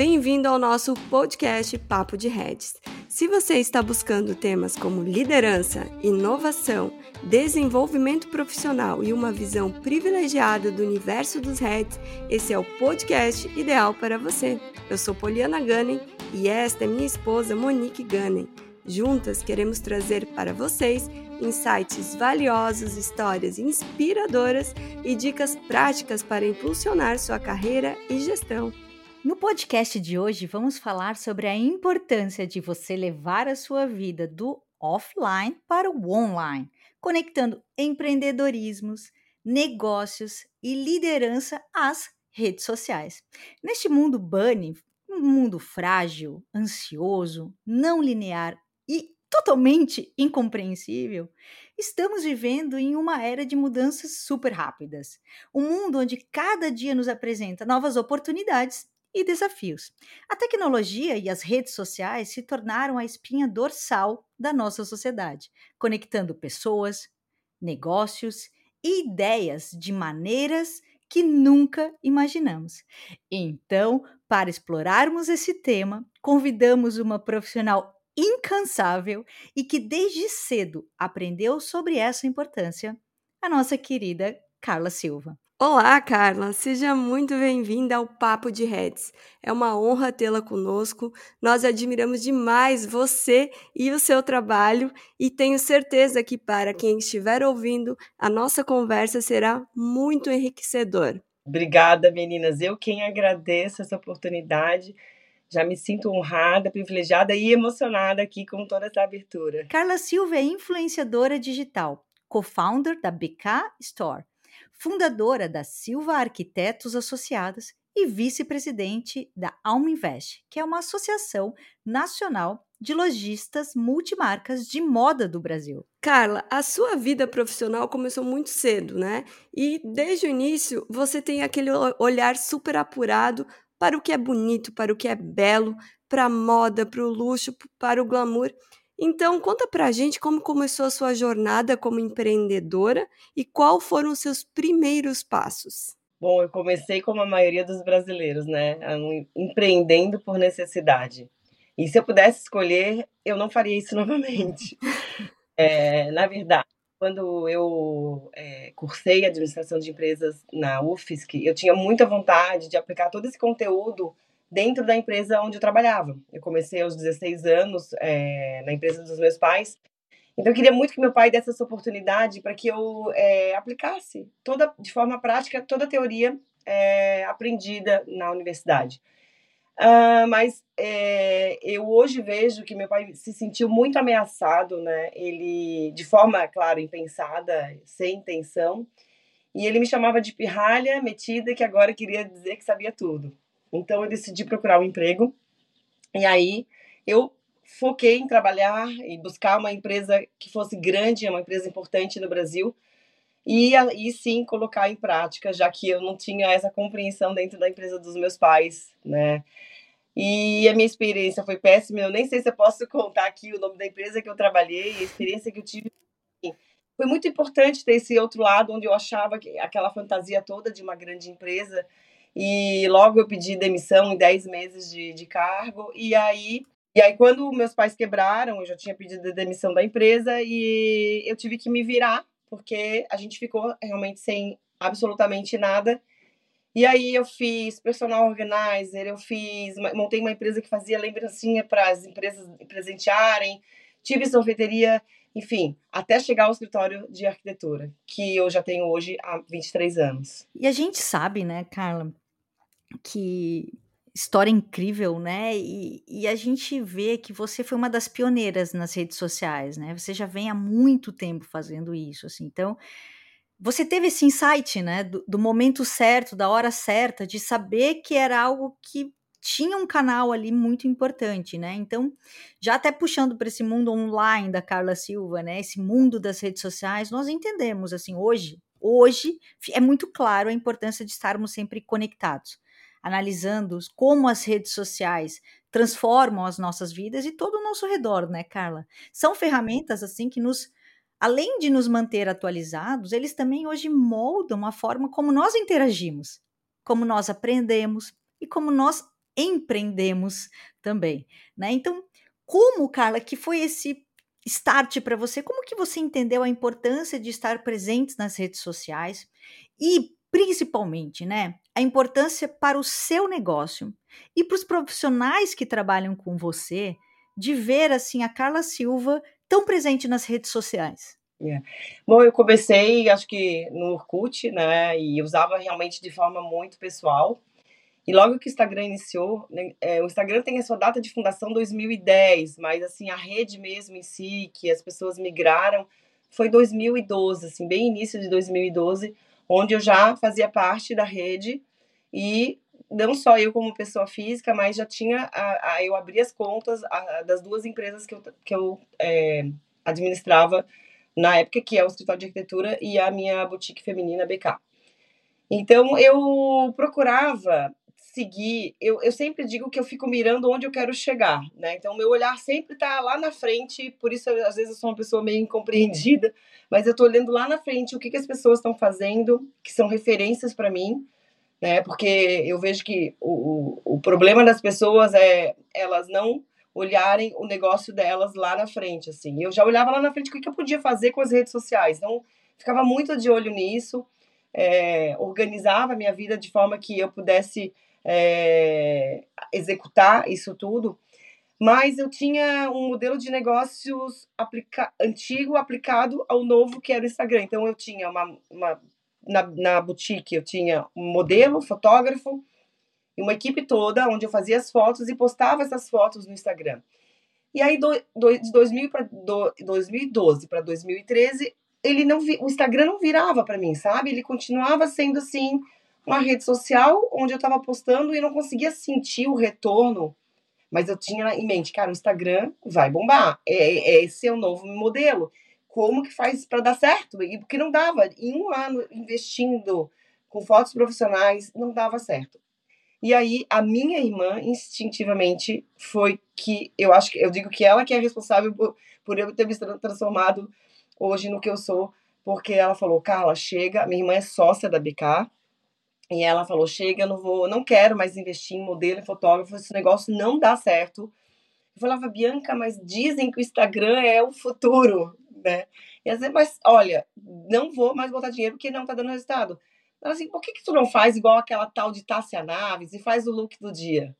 Bem-vindo ao nosso podcast Papo de Redes. Se você está buscando temas como liderança, inovação, desenvolvimento profissional e uma visão privilegiada do universo dos Redes, esse é o podcast ideal para você. Eu sou Poliana Gunning e esta é minha esposa Monique Gunning. Juntas queremos trazer para vocês insights valiosos, histórias inspiradoras e dicas práticas para impulsionar sua carreira e gestão. No podcast de hoje, vamos falar sobre a importância de você levar a sua vida do offline para o online, conectando empreendedorismos, negócios e liderança às redes sociais. Neste mundo bunny, um mundo frágil, ansioso, não linear e totalmente incompreensível, estamos vivendo em uma era de mudanças super rápidas. Um mundo onde cada dia nos apresenta novas oportunidades e desafios. A tecnologia e as redes sociais se tornaram a espinha dorsal da nossa sociedade, conectando pessoas, negócios e ideias de maneiras que nunca imaginamos. Então, para explorarmos esse tema, convidamos uma profissional incansável e que desde cedo aprendeu sobre essa importância, a nossa querida Carla Silva. Olá, Carla, seja muito bem-vinda ao Papo de Reds. É uma honra tê-la conosco. Nós admiramos demais você e o seu trabalho e tenho certeza que para quem estiver ouvindo, a nossa conversa será muito enriquecedor. Obrigada, meninas. Eu quem agradeço essa oportunidade já me sinto honrada, privilegiada e emocionada aqui com toda essa abertura. Carla Silva é influenciadora digital, co-founder da BK Store, fundadora da Silva Arquitetos Associados e vice-presidente da Alma Invest, que é uma associação nacional de lojistas multimarcas de moda do Brasil. Carla, a sua vida profissional começou muito cedo, né? E desde o início você tem aquele olhar super apurado para o que é bonito, para o que é belo, para a moda, para o luxo, para o glamour. Então, conta para a gente como começou a sua jornada como empreendedora e qual foram os seus primeiros passos. Bom, eu comecei como a maioria dos brasileiros, né? Empreendendo por necessidade. E se eu pudesse escolher, eu não faria isso novamente. É, na verdade, quando eu é, cursei administração de empresas na UFSC, eu tinha muita vontade de aplicar todo esse conteúdo dentro da empresa onde eu trabalhava. Eu comecei aos 16 anos é, na empresa dos meus pais. Então, eu queria muito que meu pai desse essa oportunidade para que eu é, aplicasse toda, de forma prática toda a teoria é, aprendida na universidade. Uh, mas é, eu hoje vejo que meu pai se sentiu muito ameaçado, né? Ele, de forma, claro, impensada, sem intenção, e ele me chamava de pirralha metida que agora queria dizer que sabia tudo. Então eu decidi procurar um emprego, e aí eu foquei em trabalhar e buscar uma empresa que fosse grande, uma empresa importante no Brasil, e aí sim colocar em prática, já que eu não tinha essa compreensão dentro da empresa dos meus pais, né? E a minha experiência foi péssima. Eu nem sei se eu posso contar aqui o nome da empresa que eu trabalhei, a experiência que eu tive. Foi muito importante ter esse outro lado, onde eu achava que aquela fantasia toda de uma grande empresa. E logo eu pedi demissão em 10 meses de, de cargo. E aí, e aí, quando meus pais quebraram, eu já tinha pedido demissão da empresa e eu tive que me virar, porque a gente ficou realmente sem absolutamente nada. E aí eu fiz personal organizer, eu fiz, montei uma empresa que fazia lembrancinha para as empresas presentearem, tive sorveteria, enfim, até chegar ao escritório de arquitetura, que eu já tenho hoje há 23 anos. E a gente sabe, né, Carla, que história incrível, né? E, e, a gente vê que você foi uma das pioneiras nas redes sociais, né? Você já vem há muito tempo fazendo isso, assim. Então, você teve esse insight, né, do, do, momento certo, da hora certa, de saber que era algo que tinha um canal ali muito importante, né? Então, já até puxando para esse mundo online da Carla Silva, né, esse mundo das redes sociais, nós entendemos assim, hoje, hoje é muito claro a importância de estarmos sempre conectados, analisando como as redes sociais transformam as nossas vidas e todo o nosso redor, né, Carla? São ferramentas assim que nos além de nos manter atualizados, eles também hoje moldam a forma como nós interagimos, como nós aprendemos e como nós empreendemos também, né? Então, como, Carla, que foi esse start para você? Como que você entendeu a importância de estar presente nas redes sociais e principalmente, né, a importância para o seu negócio e para os profissionais que trabalham com você de ver assim a Carla Silva tão presente nas redes sociais? Yeah. É. Bom, eu comecei, acho que no Orkut, né, e usava realmente de forma muito pessoal. E logo que o Instagram iniciou, né, é, o Instagram tem a sua data de fundação 2010, mas assim a rede mesmo em si, que as pessoas migraram, foi 2012, assim, bem início de 2012, onde eu já fazia parte da rede e não só eu como pessoa física, mas já tinha a, a eu abri as contas a, das duas empresas que eu, que eu é, administrava na época, que é o escritório de arquitetura e a minha boutique feminina BK. Então eu procurava seguir, eu, eu sempre digo que eu fico mirando onde eu quero chegar, né? Então, meu olhar sempre está lá na frente, por isso, às vezes, eu sou uma pessoa meio incompreendida, mas eu estou olhando lá na frente o que, que as pessoas estão fazendo, que são referências para mim, né? Porque eu vejo que o, o, o problema das pessoas é elas não olharem o negócio delas lá na frente, assim. Eu já olhava lá na frente o que, que eu podia fazer com as redes sociais, então, ficava muito de olho nisso, é, organizava a minha vida de forma que eu pudesse é, executar isso tudo, mas eu tinha um modelo de negócios aplica antigo aplicado ao novo que era o Instagram. Então eu tinha uma, uma na, na boutique eu tinha um modelo, fotógrafo, e uma equipe toda onde eu fazia as fotos e postava essas fotos no Instagram. E aí do, do, de 2000 pra, do, 2012 para 2013 ele não vi, o Instagram não virava para mim, sabe? Ele continuava sendo assim uma rede social onde eu estava postando e não conseguia sentir o retorno, mas eu tinha em mente, cara, o Instagram vai bombar, é, é esse é o novo modelo. Como que faz para dar certo? E porque não dava, em um ano investindo com fotos profissionais, não dava certo. E aí a minha irmã instintivamente foi que eu acho que eu digo que ela que é responsável por, por eu ter me transformado hoje no que eu sou, porque ela falou: "Carla, chega, minha irmã é sócia da BK, e ela falou: chega, eu não vou, não quero mais investir em modelo e fotógrafo, esse negócio não dá certo. Eu falava, Bianca, mas dizem que o Instagram é o futuro, né? E às vezes, mas olha, não vou mais botar dinheiro porque não tá dando resultado. Ela assim, por que, que tu não faz igual aquela tal de Tássia Naves e faz o look do dia?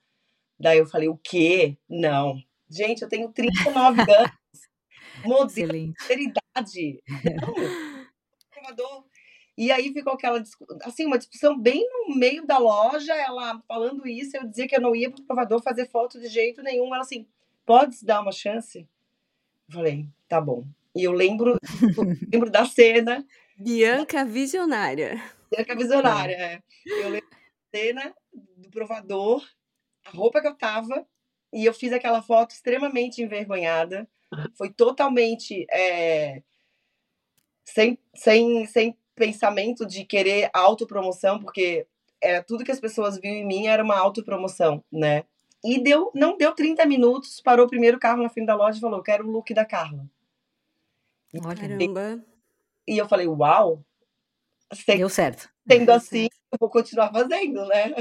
Daí eu falei, o quê? Não. Gente, eu tenho 39 anos. Modelo, sinceridade. Não. E aí ficou aquela assim, uma discussão bem no meio da loja, ela falando isso, eu dizia que eu não ia para o provador fazer foto de jeito nenhum. Ela assim, pode dar uma chance? Eu falei, tá bom. E eu lembro, lembro da cena. Bianca visionária. Bianca visionária, é. Eu lembro da cena do provador, a roupa que eu tava, e eu fiz aquela foto extremamente envergonhada. Foi totalmente é, sem, sem, sem pensamento de querer autopromoção, porque era tudo que as pessoas viam em mim era uma autopromoção, né? E deu, não deu 30 minutos, parou o primeiro carro na frente da loja e falou: Quero o look da Carla. Caramba. E eu falei: Uau! Deu certo. Sendo Deu assim, certo. eu vou continuar fazendo, né?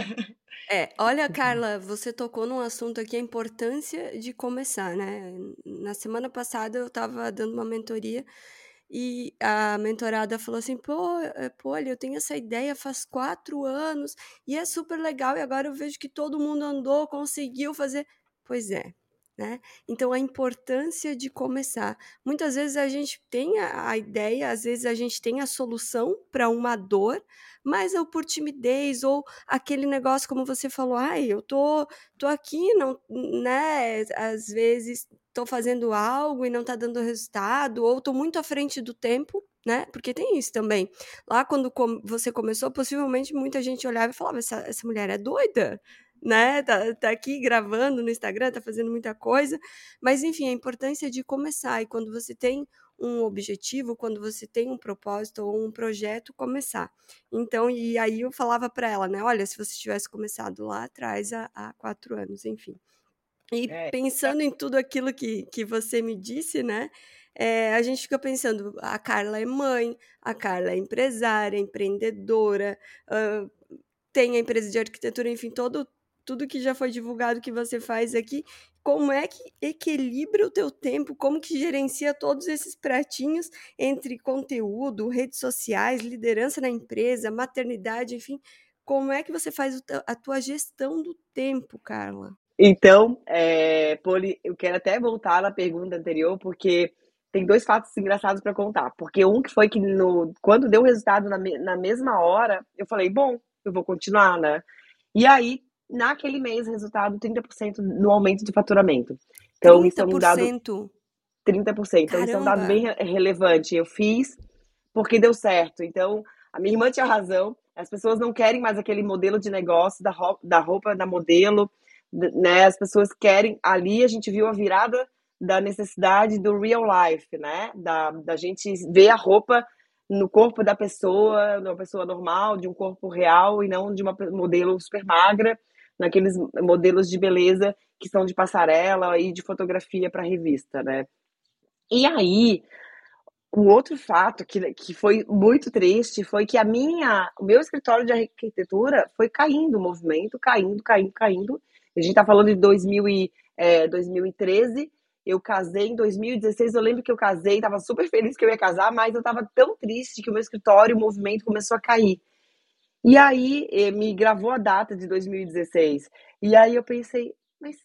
É, olha, Carla, você tocou num assunto aqui, a importância de começar, né? Na semana passada eu estava dando uma mentoria e a mentorada falou assim: pô, eh, pô, eu tenho essa ideia faz quatro anos e é super legal, e agora eu vejo que todo mundo andou, conseguiu fazer. Pois é, né? Então, a importância de começar. Muitas vezes a gente tem a, ideia, às vezes a gente tem a solução para uma dor, mas ou por timidez, ou aquele negócio, como você falou, ai, eu tô, tô aqui, não, né? Às vezes estou fazendo algo e não está dando resultado, ou estou muito à frente do tempo, né? Porque tem isso também. Lá quando você começou, possivelmente muita gente olhava e falava: essa, essa mulher é doida, né? Tá, tá aqui gravando no Instagram, tá fazendo muita coisa. Mas enfim, a importância de começar. E quando você tem um objetivo, quando você tem um propósito ou um projeto, começar. Então, e aí eu falava para ela, né? Olha, se você tivesse começado lá atrás, há, há quatro anos, enfim. E é, pensando em tudo aquilo que, que você me disse, né? É, a gente fica pensando, a Carla é mãe, a Carla é empresária, empreendedora, uh, tem a empresa de arquitetura, enfim, todo, tudo que já foi divulgado que você faz aqui, como é que equilibra o teu tempo, como que gerencia todos esses pratinhos entre conteúdo, redes sociais, liderança na empresa, maternidade, enfim, como é que você faz a tua gestão do tempo, Carla? Então, é, Poli, eu quero até voltar na pergunta anterior, porque tem dois fatos engraçados para contar. Porque um que foi que no, quando deu o resultado na, na mesma hora, eu falei, bom, eu vou continuar, né? E aí, naquele mês, resultado 30% no aumento de faturamento. Então, 30%? isso é um dado. 30%. Então, isso é um dado bem relevante. Eu fiz porque deu certo. Então, a minha irmã tinha razão. As pessoas não querem mais aquele modelo de negócio da roupa, da, roupa, da modelo, né? As pessoas querem. Ali a gente viu a virada da necessidade do real life, né? Da, da gente ver a roupa no corpo da pessoa, de uma pessoa normal, de um corpo real e não de uma modelo super magra, naqueles modelos de beleza que são de passarela e de fotografia para revista, né? E aí, o outro fato que, que foi muito triste foi que a minha, o meu escritório de arquitetura foi caindo, o movimento caindo, caindo, caindo. A gente está falando de 2000 e, é, 2013 eu casei em 2016, eu lembro que eu casei, estava super feliz que eu ia casar, mas eu estava tão triste que o meu escritório, o movimento começou a cair. E aí eh, me gravou a data de 2016. E aí eu pensei, mas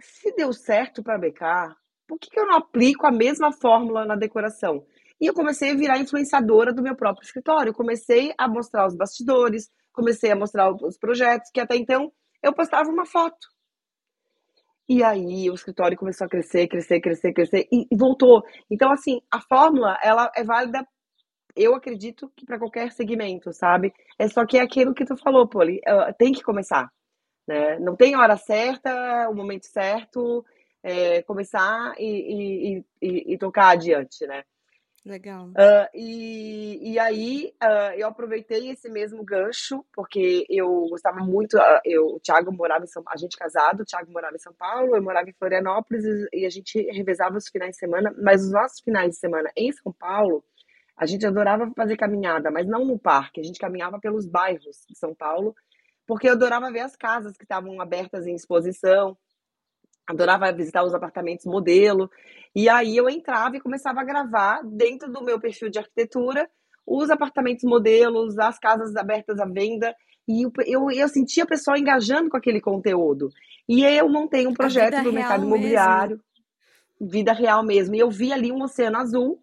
se deu certo para BK, por que, que eu não aplico a mesma fórmula na decoração? E eu comecei a virar influenciadora do meu próprio escritório. Comecei a mostrar os bastidores, comecei a mostrar os projetos, que até então eu postava uma foto. E aí o escritório começou a crescer, crescer, crescer, crescer e, voltou. Então, assim, a fórmula, ela é válida, eu acredito que para qualquer segmento, sabe? É só que é aquilo que tu falou, Poli, tem que começar. Né? Não tem hora certa, o momento certo, é, começar e, e, e, e tocar adiante, né? Legal. Uh, e, e aí uh, eu aproveitei esse mesmo gancho, porque eu gostava muito, uh, eu, o Thiago morava em São a gente casado, o Thiago morava em São Paulo, eu morava em Florianópolis e a gente revezava os finais de semana, mas os nossos finais de semana em São Paulo, a gente adorava fazer caminhada, mas não no parque, a gente caminhava pelos bairros de São Paulo, porque eu adorava ver as casas que estavam abertas em exposição, adorava visitar os apartamentos modelo. E aí eu entrava e começava a gravar dentro do meu perfil de arquitetura os apartamentos modelos, as casas abertas à venda. E eu, eu, eu sentia a pessoa engajando com aquele conteúdo. E eu montei um projeto do mercado imobiliário, mesmo. vida real mesmo. E eu vi ali um oceano azul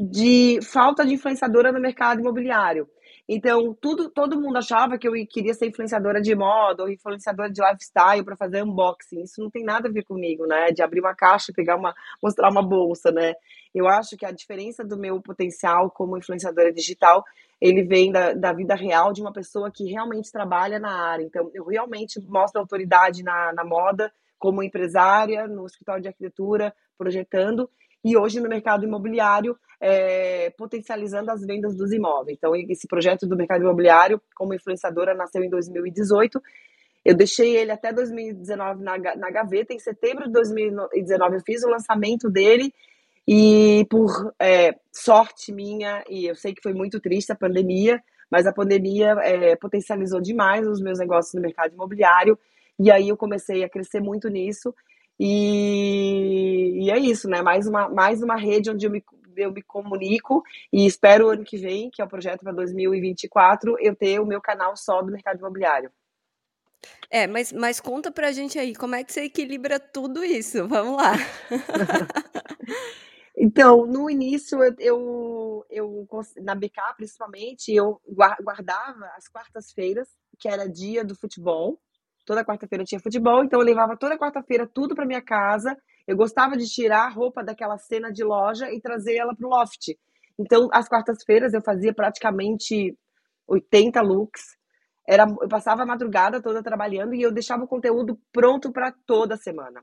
de falta de influenciadora no mercado imobiliário. Então, tudo, todo mundo achava que eu queria ser influenciadora de moda ou influenciadora de lifestyle para fazer unboxing. Isso não tem nada a ver comigo, né? De abrir uma caixa e pegar uma, mostrar uma bolsa, né? Eu acho que a diferença do meu potencial como influenciadora digital, ele vem da, da vida real de uma pessoa que realmente trabalha na área. Então, eu realmente mostro autoridade na, na moda, como empresária, no escritório de arquitetura, projetando, e hoje no mercado imobiliário, é, potencializando as vendas dos imóveis. Então, esse projeto do mercado imobiliário, como influenciadora, nasceu em 2018. Eu deixei ele até 2019 na, na gaveta. Em setembro de 2019, eu fiz o lançamento dele. E por é, sorte minha, e eu sei que foi muito triste a pandemia, mas a pandemia é, potencializou demais os meus negócios no mercado imobiliário. E aí eu comecei a crescer muito nisso. E, e, é isso, né? Mais uma, mais uma rede onde eu me, eu me comunico e espero o ano que vem, que é o projeto para 2024, eu ter o meu canal só do mercado imobiliário. É, mas, mas conta pra gente aí, como é que você equilibra tudo isso? Vamos lá. então, no início, eu, eu, eu, na BK principalmente, eu guardava as quartas-feiras, que era dia do futebol, Toda quarta-feira tinha futebol, então eu levava toda quarta-feira tudo para minha casa. Eu gostava de tirar a roupa daquela cena de loja e trazer ela para o loft. Então, às quartas-feiras eu fazia praticamente 80 looks. Era, eu passava a madrugada toda trabalhando e eu deixava o conteúdo pronto para toda semana.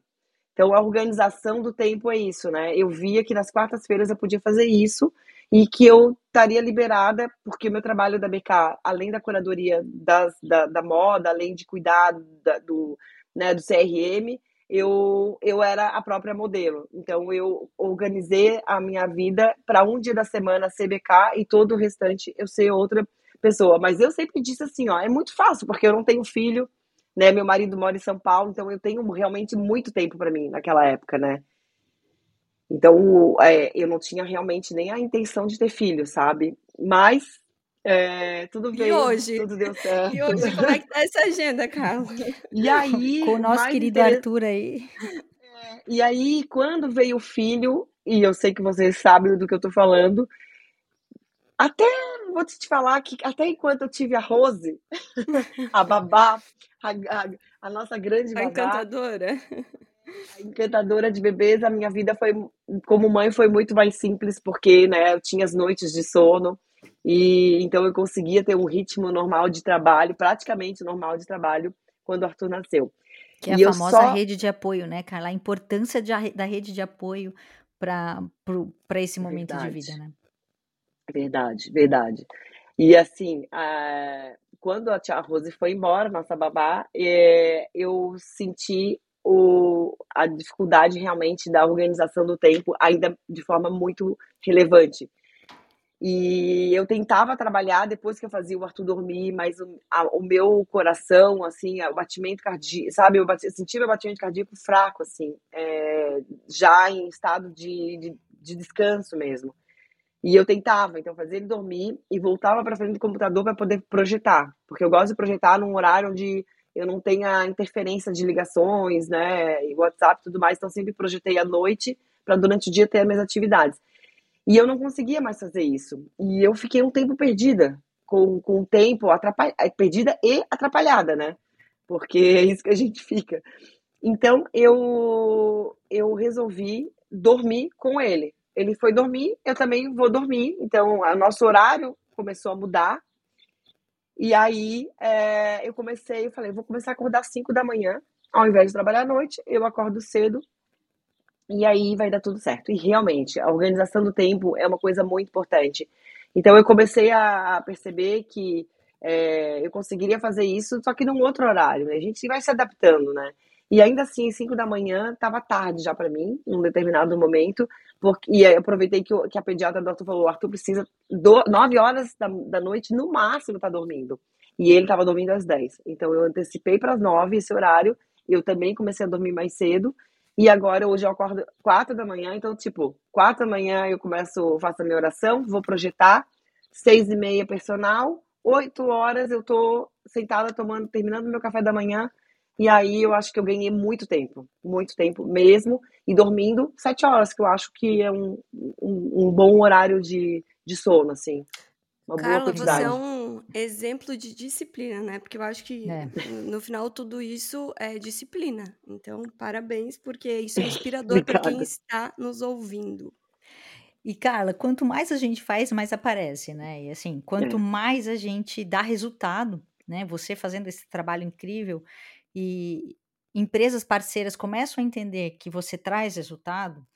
Então, a organização do tempo é isso, né? Eu via que nas quartas-feiras eu podia fazer isso e que eu estaria liberada, porque o meu trabalho da BK, além da curadoria das, da, da moda, além de cuidar da, do, né, do CRM, eu, eu era a própria modelo. Então, eu organizei a minha vida para um dia da semana ser BK e todo o restante eu ser outra pessoa. Mas eu sempre disse assim, ó, é muito fácil, porque eu não tenho filho, né? Meu marido mora em São Paulo, então eu tenho realmente muito tempo para mim naquela época, né? Então, é, eu não tinha realmente nem a intenção de ter filho, sabe? Mas é, tudo veio, e hoje? tudo deu certo. E hoje, como é que tá essa agenda, Carla? E aí, com o nosso querido Arthur aí. É, e aí, quando veio o filho, e eu sei que vocês sabem do que eu tô falando, até vou te falar que até enquanto eu tive a Rose, a babá, a, a, a nossa grande babá, a encantadora, a encantadora de bebês, a minha vida foi como mãe foi muito mais simples porque, né, eu tinha as noites de sono e então eu conseguia ter um ritmo normal de trabalho, praticamente normal de trabalho quando o Arthur nasceu. Que é a famosa só... rede de apoio, né, Carla? A importância de, da rede de apoio para esse momento verdade. de vida, né? Verdade, verdade. E assim, a... quando a tia Rose foi embora, nossa babá, é... eu senti o... a dificuldade realmente da organização do tempo ainda de forma muito relevante. E eu tentava trabalhar depois que eu fazia o Arthur dormir, mas o, a, o meu coração, assim, o batimento cardíaco, sabe? Eu, bati, eu sentia meu batimento cardíaco fraco, assim, é, já em estado de, de, de, descanso mesmo. E eu tentava, então, fazer ele dormir e voltava para frente do computador para poder projetar, porque eu gosto de projetar num horário onde eu não tenha interferência de ligações, né, e WhatsApp e tudo mais, então sempre projetei à noite para durante o dia ter as minhas atividades. E eu não conseguia mais fazer isso. E eu fiquei um tempo perdida, com, com o tempo atrapalh... Eh, perdida e atrapalhada, né? Porque é isso que a gente fica. Então eu, eu resolvi dormir com ele. Ele foi dormir, eu também vou dormir. Então, o nosso horário começou a mudar. E aí é, eu comecei, eu falei, vou começar a acordar às 5 da manhã. Ao invés de trabalhar à noite, eu acordo cedo e aí vai dar tudo certo. E realmente, a organização do tempo é uma coisa muito importante. Então eu comecei a perceber que é, eu conseguiria fazer isso, só que num outro horário, né? A gente vai se adaptando, né? E ainda assim, 5 da manhã, estava tarde já para mim, num determinado momento, porque, e aí aproveitei que, que a pediatra do Arthur falou, Arthur precisa, do, 9 horas da, da noite, no máximo, tá dormindo. E ele estava dormindo às 10. Então eu antecipei para as 9 esse horário, eu também comecei a dormir mais cedo, e agora, hoje eu acordo quatro da manhã, então, tipo, quatro da manhã eu começo, faço a minha oração, vou projetar, seis e meia personal, oito horas eu tô sentada tomando, terminando meu café da manhã, e aí eu acho que eu ganhei muito tempo, muito tempo mesmo, e dormindo sete horas, que eu acho que é um, um, um bom horário de, de sono, assim. Uma Carla, boa quantidade. você é um exemplo de disciplina, né? Porque eu acho que é. no final tudo isso é disciplina. Então, parabéns, porque isso é inspirador para quem está nos ouvindo. E Carla, quanto mais a gente faz, mais aparece, né? E assim, quanto é. mais a gente dá resultado, né? Você fazendo esse trabalho incrível e empresas parceiras começam a entender que você traz resultado,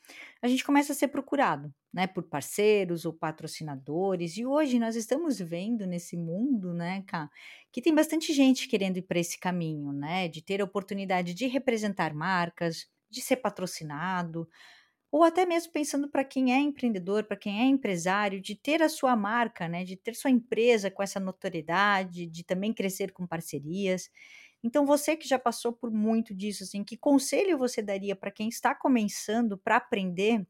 a gente começa a ser procurado, né, por parceiros ou patrocinadores. E hoje nós estamos vendo nesse mundo, né, que tem bastante gente querendo ir para esse caminho, né, de ter a oportunidade de representar marcas, de ser patrocinado, ou até mesmo pensando para quem é empreendedor, para quem é empresário, de ter a sua marca, né, de ter sua empresa com essa notoriedade, de também crescer com parcerias. Então, você que já passou por muito disso, assim, que conselho você daria para quem está começando para aprender?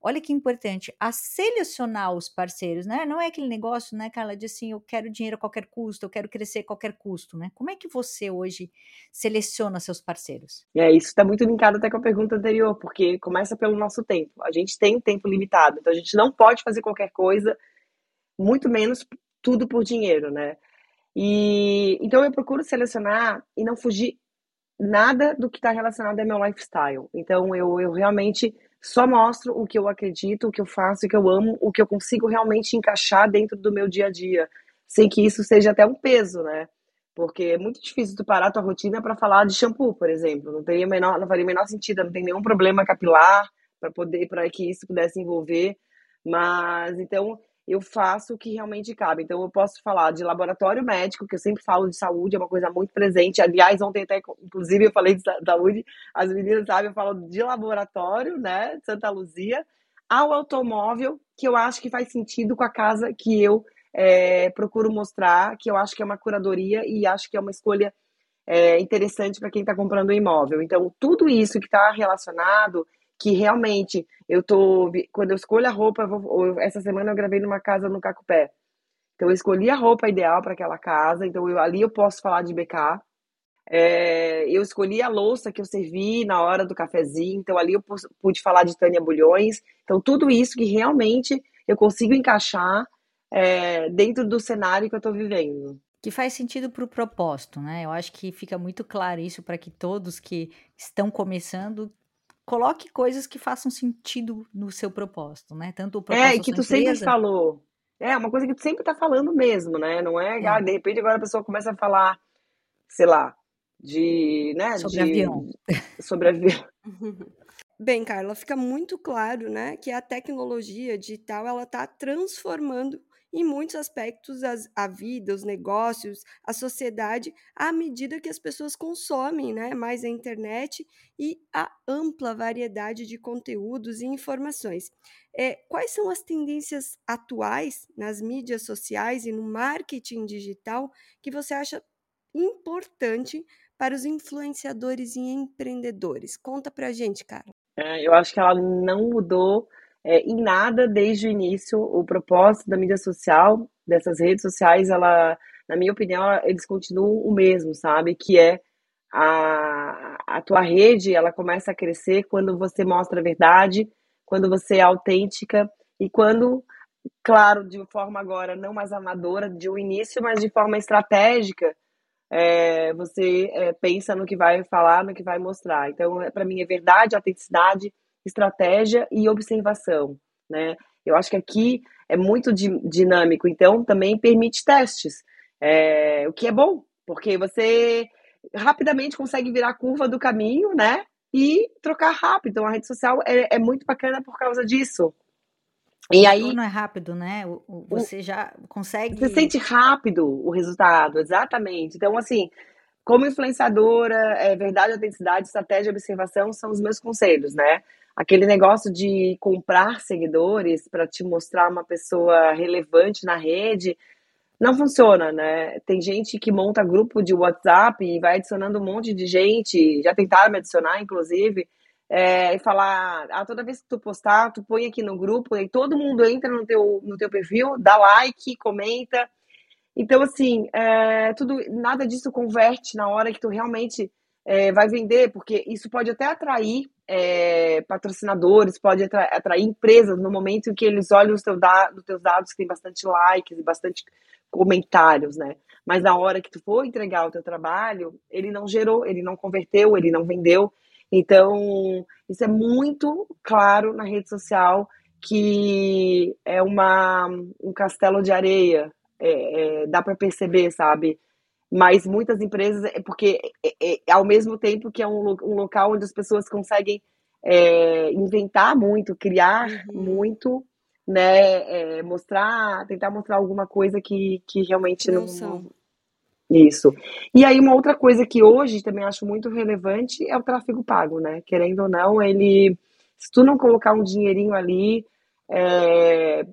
Olha que importante, a selecionar os parceiros, né? Não é aquele negócio, né, Carla, de assim, eu quero dinheiro a qualquer custo, eu quero crescer a qualquer custo, né? Como é que você hoje seleciona seus parceiros? É, isso está muito linkado até com a pergunta anterior, porque começa pelo nosso tempo. A gente tem um tempo limitado, então a gente não pode fazer qualquer coisa, muito menos tudo por dinheiro, né? E então eu procuro selecionar e não fugir nada do que está relacionado ao meu lifestyle. Então eu, eu realmente só mostro o que eu acredito, o que eu faço, o que eu amo, o que eu consigo realmente encaixar dentro do meu dia a dia, sem que isso seja até um peso, né? Porque é muito difícil tu parar tua rotina para falar de shampoo, por exemplo. Não teria menor, não faria menor sentido, não tem nenhum problema capilar para poder para que isso pudesse envolver. Mas então eu faço o que realmente cabe. Então, eu posso falar de laboratório médico, que eu sempre falo de saúde, é uma coisa muito presente. Aliás, ontem até, inclusive, eu falei de saúde, as meninas sabem, eu falo de laboratório, né, Santa Luzia, ao automóvel, que eu acho que faz sentido com a casa que eu é, procuro mostrar, que eu acho que é uma curadoria e acho que é uma escolha é, interessante para quem está comprando um imóvel. Então, tudo isso que está relacionado, que realmente eu tô. Quando eu escolho a roupa, vou, essa semana eu gravei numa casa no Cacupé. Então, eu escolhi a roupa ideal para aquela casa. Então, eu, ali eu posso falar de BK. É, eu escolhi a louça que eu servi na hora do cafezinho. Então, ali eu pude falar de Tânia Bulhões. Então, tudo isso que realmente eu consigo encaixar é, dentro do cenário que eu estou vivendo. Que faz sentido para o propósito, né? Eu acho que fica muito claro isso para que todos que estão começando coloque coisas que façam sentido no seu propósito, né? Tanto o propósito É, e que tu empresa... sempre falou. É, uma coisa que tu sempre está falando mesmo, né? Não é, é. Ah, de repente agora a pessoa começa a falar, sei lá, de, né, sobre de, avião. Sobre avião. Bem, Carla, fica muito claro, né, que a tecnologia digital ela está transformando em muitos aspectos as, a vida, os negócios, a sociedade, à medida que as pessoas consomem né, mais a internet e a ampla variedade de conteúdos e informações. É, quais são as tendências atuais nas mídias sociais e no marketing digital que você acha importante para os influenciadores e empreendedores? Conta para a gente, cara. É, eu acho que ela não mudou é, em nada desde o início. O propósito da mídia social, dessas redes sociais, ela, na minha opinião, eles continuam o mesmo, sabe? Que é a, a tua rede, ela começa a crescer quando você mostra a verdade, quando você é autêntica e quando, claro, de forma agora não mais amadora de um início, mas de forma estratégica, é, você é, pensa no que vai falar, no que vai mostrar. Então, é, para mim, é verdade, autenticidade, estratégia e observação, né? Eu acho que aqui é muito dinâmico, então também permite testes, é, o que é bom, porque você rapidamente consegue virar a curva do caminho, né? E trocar rápido. Então, a rede social é, é muito bacana por causa disso. E aí não é rápido, né? Você já consegue. Você sente rápido o resultado, exatamente. Então, assim, como influenciadora, é, verdade, autenticidade, estratégia e observação são os meus conselhos, né? Aquele negócio de comprar seguidores para te mostrar uma pessoa relevante na rede não funciona, né? Tem gente que monta grupo de WhatsApp e vai adicionando um monte de gente, já tentaram me adicionar, inclusive é, e falar, ah, toda vez que tu postar, tu põe aqui no grupo, e todo mundo entra no teu, no teu perfil, dá like, comenta. Então, assim, é, tudo, nada disso converte na hora que tu realmente é, vai vender, porque isso pode até atrair é, patrocinadores, pode atrair, empresas no momento em que eles olham os teu da, os teus dados que tem bastante likes e bastante comentários, né? Mas na hora que tu for entregar o teu trabalho, ele não gerou, ele não converteu, ele não vendeu. Então, isso é muito claro na rede social que é uma, um castelo de areia, é, é, dá para perceber, sabe? Mas muitas empresas, é porque é, é, ao mesmo tempo que é um, um local onde as pessoas conseguem é, inventar muito, criar uhum. muito, né? mostrar, tentar mostrar alguma coisa que, que realmente não, não são. Isso. E aí, uma outra coisa que hoje também acho muito relevante é o tráfego pago, né? Querendo ou não, ele. Se tu não colocar um dinheirinho ali, é,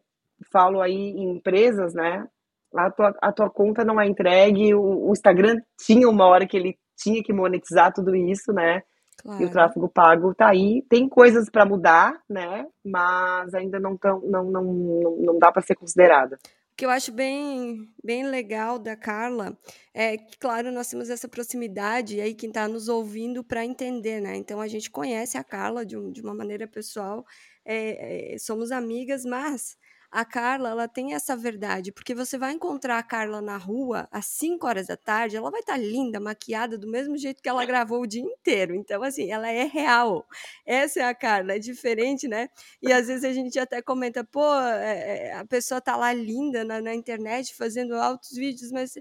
falo aí em empresas, né? A tua, a tua conta não é entregue. O, o, Instagram tinha uma hora que ele tinha que monetizar tudo isso, né? Claro. E o tráfego pago tá aí. Tem coisas para mudar, né? Mas ainda não, tão, não, não, não, não dá para ser considerada que eu acho bem, bem legal da Carla é que, claro, nós temos essa proximidade e aí quem está nos ouvindo para entender, né? Então a gente conhece a Carla de, um, de uma maneira pessoal, é, é, somos amigas, mas a Carla, ela tem essa verdade, porque você vai encontrar a Carla na rua às 5 horas da tarde, ela vai estar tá linda, maquiada, do mesmo jeito que ela gravou o dia inteiro. Então, assim, ela é real. Essa é a Carla, é diferente, né? E às vezes a gente até comenta, pô, é, é a pessoa tá lá linda na, na internet fazendo altos vídeos, mas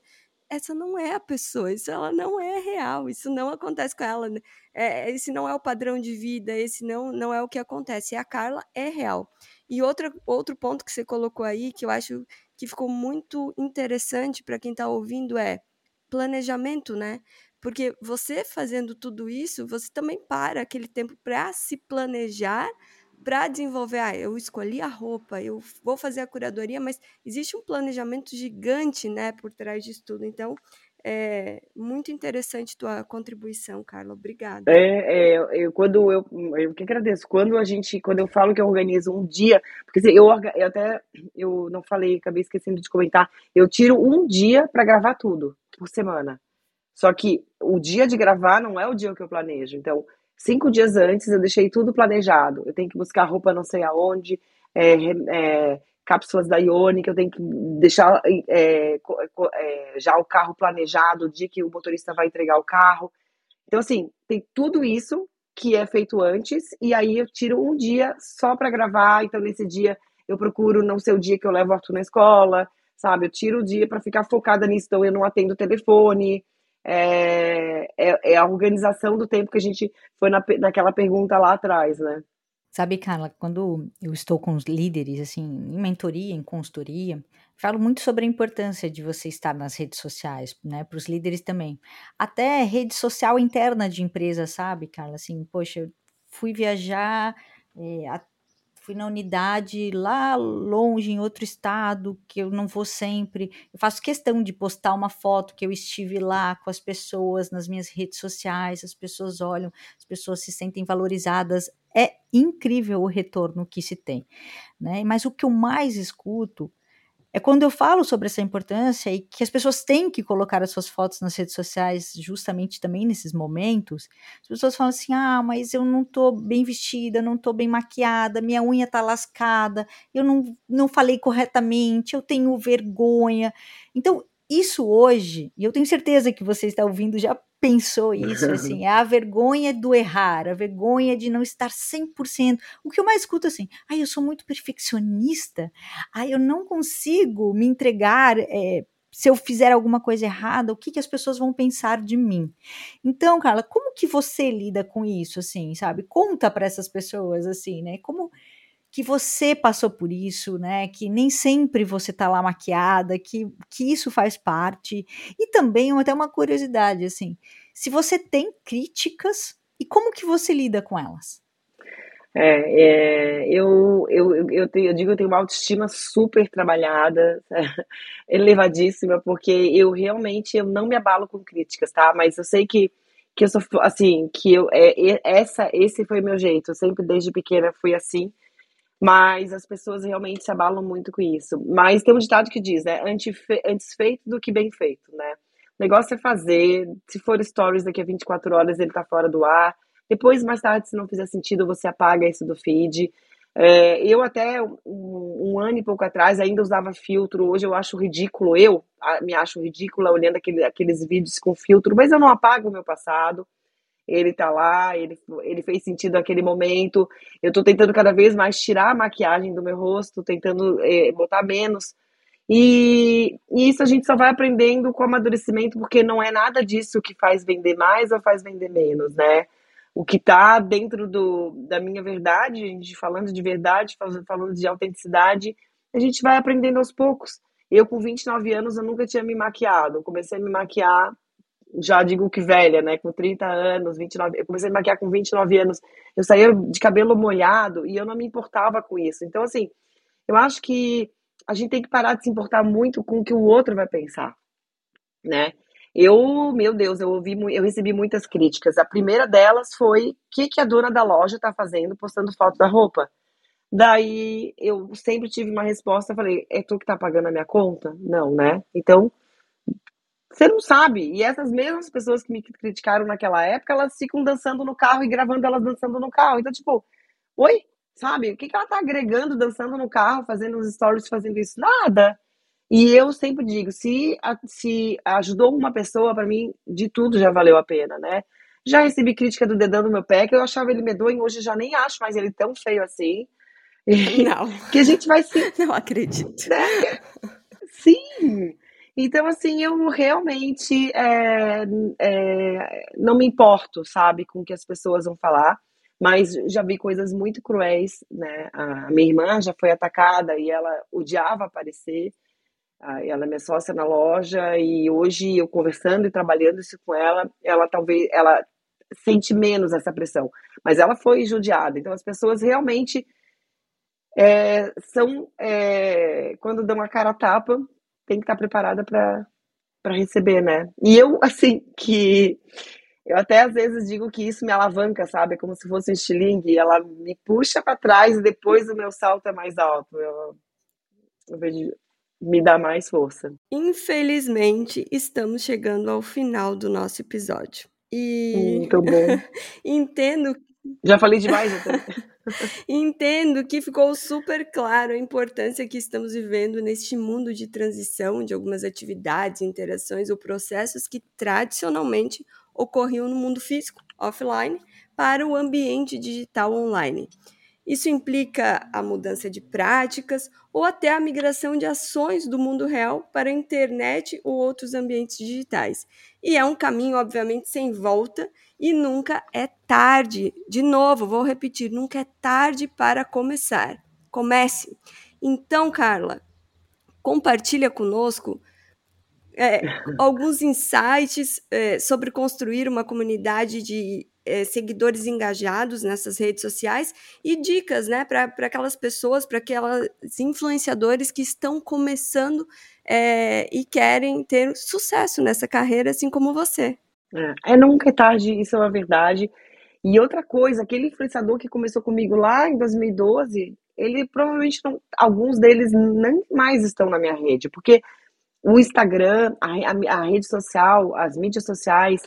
essa não é a pessoa, isso ela não é real, isso não acontece com ela, né? é, esse não é o padrão de vida, esse não, não é o que acontece. E a Carla é real. E outra, outro ponto que você colocou aí, que eu acho que ficou muito interessante para quem está ouvindo, é planejamento, né? Porque você fazendo tudo isso, você também para aquele tempo para se planejar, para desenvolver. Ah, eu escolhi a roupa, eu vou fazer a curadoria, mas existe um planejamento gigante, né, por trás disso tudo. Então, É muito interessante tua contribuição, Carla. Obrigada. É, é eu, quando eu, eu que agradeço. Quando a gente, quando eu falo que eu organizo um dia, porque assim, eu, eu até eu não falei, acabei esquecendo de comentar. Eu tiro um dia para gravar tudo por semana. Só que o dia de gravar não é o dia que eu planejo. Então, cinco dias antes eu deixei tudo planejado. Eu tenho que buscar roupa não sei aonde, é, é, cápsulas da Ione, que eu tenho que deixar é, é, já o carro planejado, o dia que o motorista vai entregar o carro. Então, assim, tem tudo isso que é feito antes, e aí eu tiro um dia só para gravar. Então, nesse dia, eu procuro não ser o dia que eu levo o Arthur na escola, sabe? Eu tiro o dia para ficar focada nisso, então eu não atendo o telefone. É, é, é, a organização do tempo que a gente foi na, naquela pergunta lá atrás, né? Sabe, Carla, quando eu estou com os líderes, assim, em mentoria, em consultoria, falo muito sobre a importância de você estar nas redes sociais, né, para os líderes também. Até rede social interna de empresa, sabe, Carla? Assim, poxa, eu fui viajar, é, fui na unidade lá longe, em outro estado, que eu não vou sempre. Eu faço questão de postar uma foto que eu estive lá com as pessoas nas minhas redes sociais, as pessoas olham, as pessoas se sentem valorizadas. É incrível o retorno que se tem. Né? Mas o que eu mais escuto é quando eu falo sobre essa importância e que as pessoas têm que colocar as suas fotos nas redes sociais justamente também nesses momentos, as pessoas falam assim: "Ah, mas eu não tô bem vestida, não tô bem maquiada, minha unha tá lascada, eu não não falei corretamente, eu tenho vergonha". Então, isso hoje, e eu tenho certeza que você está ouvindo já pensou isso, assim, é a vergonha do errar, a vergonha de não estar 100%. O que eu mais escuto assim, ai, ah, eu sou muito perfeccionista, ai, ah, eu não consigo me entregar, é, se eu fizer alguma coisa errada, o que, que as pessoas vão pensar de mim? Então, Carla, como que você lida com isso, assim, sabe? Conta para essas pessoas, assim, né? Como que você passou por isso, né? Que nem sempre você tá lá maquiada, que, que isso faz parte. E também até uma curiosidade, assim, se você tem críticas e como que você lida com elas? É, é, eu, eu, eu, tenho, eu digo que eu tenho uma autoestima super trabalhada, elevadíssima, porque eu realmente eu não me abalo com críticas, tá? Mas eu sei que, que eu sou assim, que eu, é, essa, esse foi meu jeito. Eu sempre desde pequena fui assim. Mas as pessoas realmente se abalam muito com isso. Mas tem um ditado que diz, né? Antes, feito do que bem feito, né? O negócio é fazer. Se for stories daqui a 24 horas, ele tá fora do ar. Depois, mais tarde, se não fizer sentido, você apaga isso do feed. É, eu até um, um, ano e pouco atrás ainda usava filtro. Hoje eu acho ridículo. Eu me acho ridícula olhando aquele, aqueles vídeos com filtro, mas eu não apago o meu passado ele tá lá, ele, ele fez sentido naquele momento. Eu tô tentando cada vez mais tirar a maquiagem do meu rosto, tentando é, botar menos. E, e, isso a gente só vai aprendendo com o amadurecimento, porque não é nada disso que faz vender mais ou faz vender menos, né? O que tá dentro do, da minha verdade, a gente falando de verdade, falando de autenticidade, a gente vai aprendendo aos poucos. Eu, com 29 anos, eu nunca tinha me maquiado. Eu comecei a me maquiar já digo que velha, né? Com 30 anos, 29. Eu comecei a maquiar com 29 anos. Eu saía de cabelo molhado e eu não me importava com isso. Então, assim, eu acho que a gente tem que parar de se importar muito com o que o outro vai pensar, né? Eu, meu Deus, eu ouvi, eu recebi muitas críticas. A primeira delas foi o que, que a dona da loja tá fazendo postando foto da roupa. Daí eu sempre tive uma resposta, falei, é tu que tá pagando a minha conta? Não, né? Então, você não sabe. E essas mesmas pessoas que me criticaram naquela época, elas ficam dançando no carro e gravando elas dançando no carro. Então, tipo, oi? Sabe? O que, que ela tá agregando dançando no carro, fazendo os stories, fazendo isso? Nada. E eu sempre digo, se, se ajudou uma pessoa, para mim, de tudo já valeu a pena, né? Já recebi crítica do dedão do meu pé, que eu achava ele medonho, hoje eu já nem acho mais ele tão feio assim. Não. que a gente vai se. Não acredito. Né? Sim. Então, assim, eu realmente é, é, não me importo, sabe, com o que as pessoas vão falar, mas já vi coisas muito cruéis, né? A minha irmã já foi atacada e ela odiava aparecer. Ela é minha sócia na loja e hoje eu conversando e trabalhando isso com ela, ela talvez ela sente menos essa pressão, mas ela foi judiada. Então as pessoas realmente é, são é, quando dão a cara a tapa, tem que estar preparada para para receber, né? E eu, assim, que eu até às vezes digo que isso me alavanca, sabe? Como se fosse um estilingue, ela me puxa para trás e depois o meu salto é mais alto. Eu, eu vejo me dá mais força. Infelizmente, estamos chegando ao final do nosso episódio. E Muito bom. entendo já falei demais, então. Entendo que ficou super claro a importância que estamos vivendo neste mundo de transição de algumas atividades, interações ou processos que tradicionalmente ocorriam no mundo físico, offline, para o ambiente digital online. Isso implica a mudança de práticas ou até a migração de ações do mundo real para a internet ou outros ambientes digitais. E é um caminho, obviamente, sem volta e nunca é tarde. De novo, vou repetir: nunca é tarde para começar. Comece. Então, Carla, compartilha conosco é, alguns insights é, sobre construir uma comunidade de é, seguidores engajados nessas redes sociais e dicas né, para aquelas pessoas, para aquelas influenciadores que estão começando é, e querem ter sucesso nessa carreira, assim como você. É, é nunca é tarde, isso é uma verdade. E outra coisa, aquele influenciador que começou comigo lá em 2012, ele provavelmente não, alguns deles nem mais estão na minha rede, porque o Instagram, a, a, a rede social, as mídias sociais,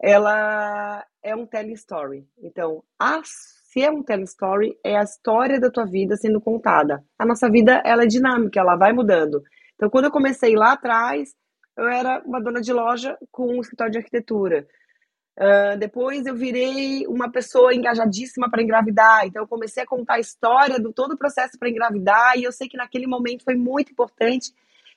ela é um telestory. Então, a, se é um telestory, é a história da tua vida sendo contada. A nossa vida, ela é dinâmica, ela vai mudando. Então, quando eu comecei lá atrás, eu era uma dona de loja com um escritório de arquitetura. Uh, depois eu virei uma pessoa engajadíssima para engravidar. Então eu comecei a contar a história do todo o processo para engravidar e eu sei que naquele momento foi muito importante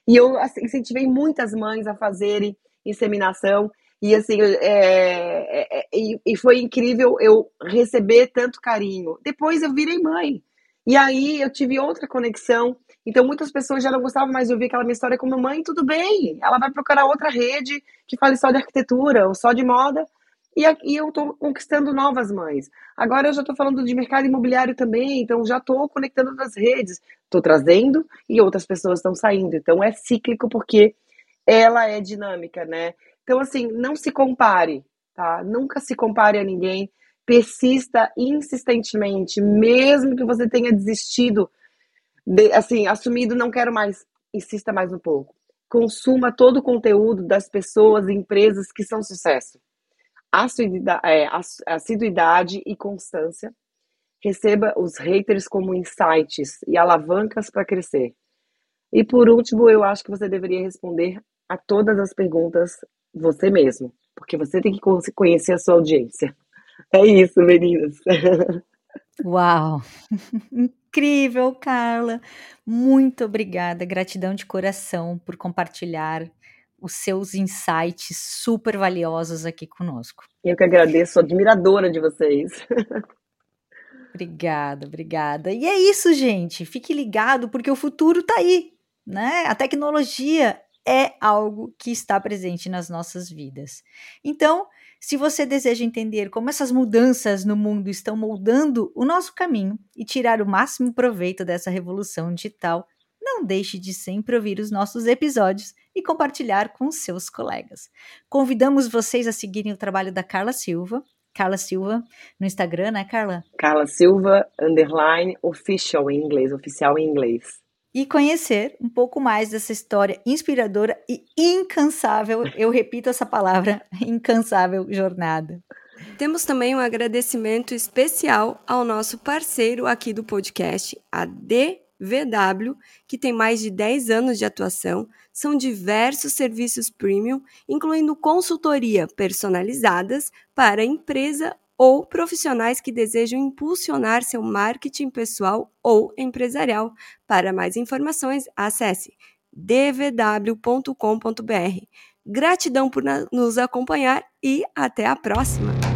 e eu assim, incentivei muitas mães a fazerem inseminação. E assim, é, é, é, e, foi incrível eu receber tanto carinho. Depois eu virei mãe. E aí eu tive outra conexão. Então muitas pessoas já não gostavam mais de ouvir aquela minha história como mãe, tudo bem. Ela vai procurar outra rede que fale só de arquitetura ou só de moda. E, e eu estou conquistando novas mães. Agora eu já estou falando de mercado imobiliário também, então já estou conectando outras redes. Estou trazendo e outras pessoas estão saindo. Então é cíclico porque ela é dinâmica, né? Então, assim, não se compare, tá? Nunca se compare a ninguém. Persista insistentemente, mesmo que você tenha desistido, de, assim, assumido, não quero mais, insista mais um pouco. Consuma todo o conteúdo das pessoas e empresas que são sucesso. É, assiduidade e constância. Receba os haters como insights e alavancas para crescer. E por último, eu acho que você deveria responder a todas as perguntas você mesmo, porque você tem que conhecer a sua audiência. É isso, meninas. Uau! Incrível, Carla. Muito obrigada. Gratidão de coração por compartilhar os seus insights super valiosos aqui conosco. Eu que agradeço, sou admiradora de vocês. Obrigada, obrigada. E é isso, gente. Fique ligado porque o futuro está aí, né? A tecnologia é algo que está presente nas nossas vidas. Então, se você deseja entender como essas mudanças no mundo estão moldando o nosso caminho e tirar o máximo proveito dessa revolução digital, não deixe de sempre ouvir os nossos episódios e compartilhar com seus colegas. Convidamos vocês a seguirem o trabalho da Carla Silva, Carla Silva no Instagram, né, Carla? Carla Silva, underline, official em inglês, oficial em inglês e conhecer um pouco mais dessa história inspiradora e incansável, eu repito essa palavra, incansável jornada. Temos também um agradecimento especial ao nosso parceiro aqui do podcast, a DVW, que tem mais de 10 anos de atuação, são diversos serviços premium, incluindo consultoria personalizadas para empresa ou profissionais que desejam impulsionar seu marketing pessoal ou empresarial. Para mais informações, acesse dvw.com.br. Gratidão por nos acompanhar e até a próxima!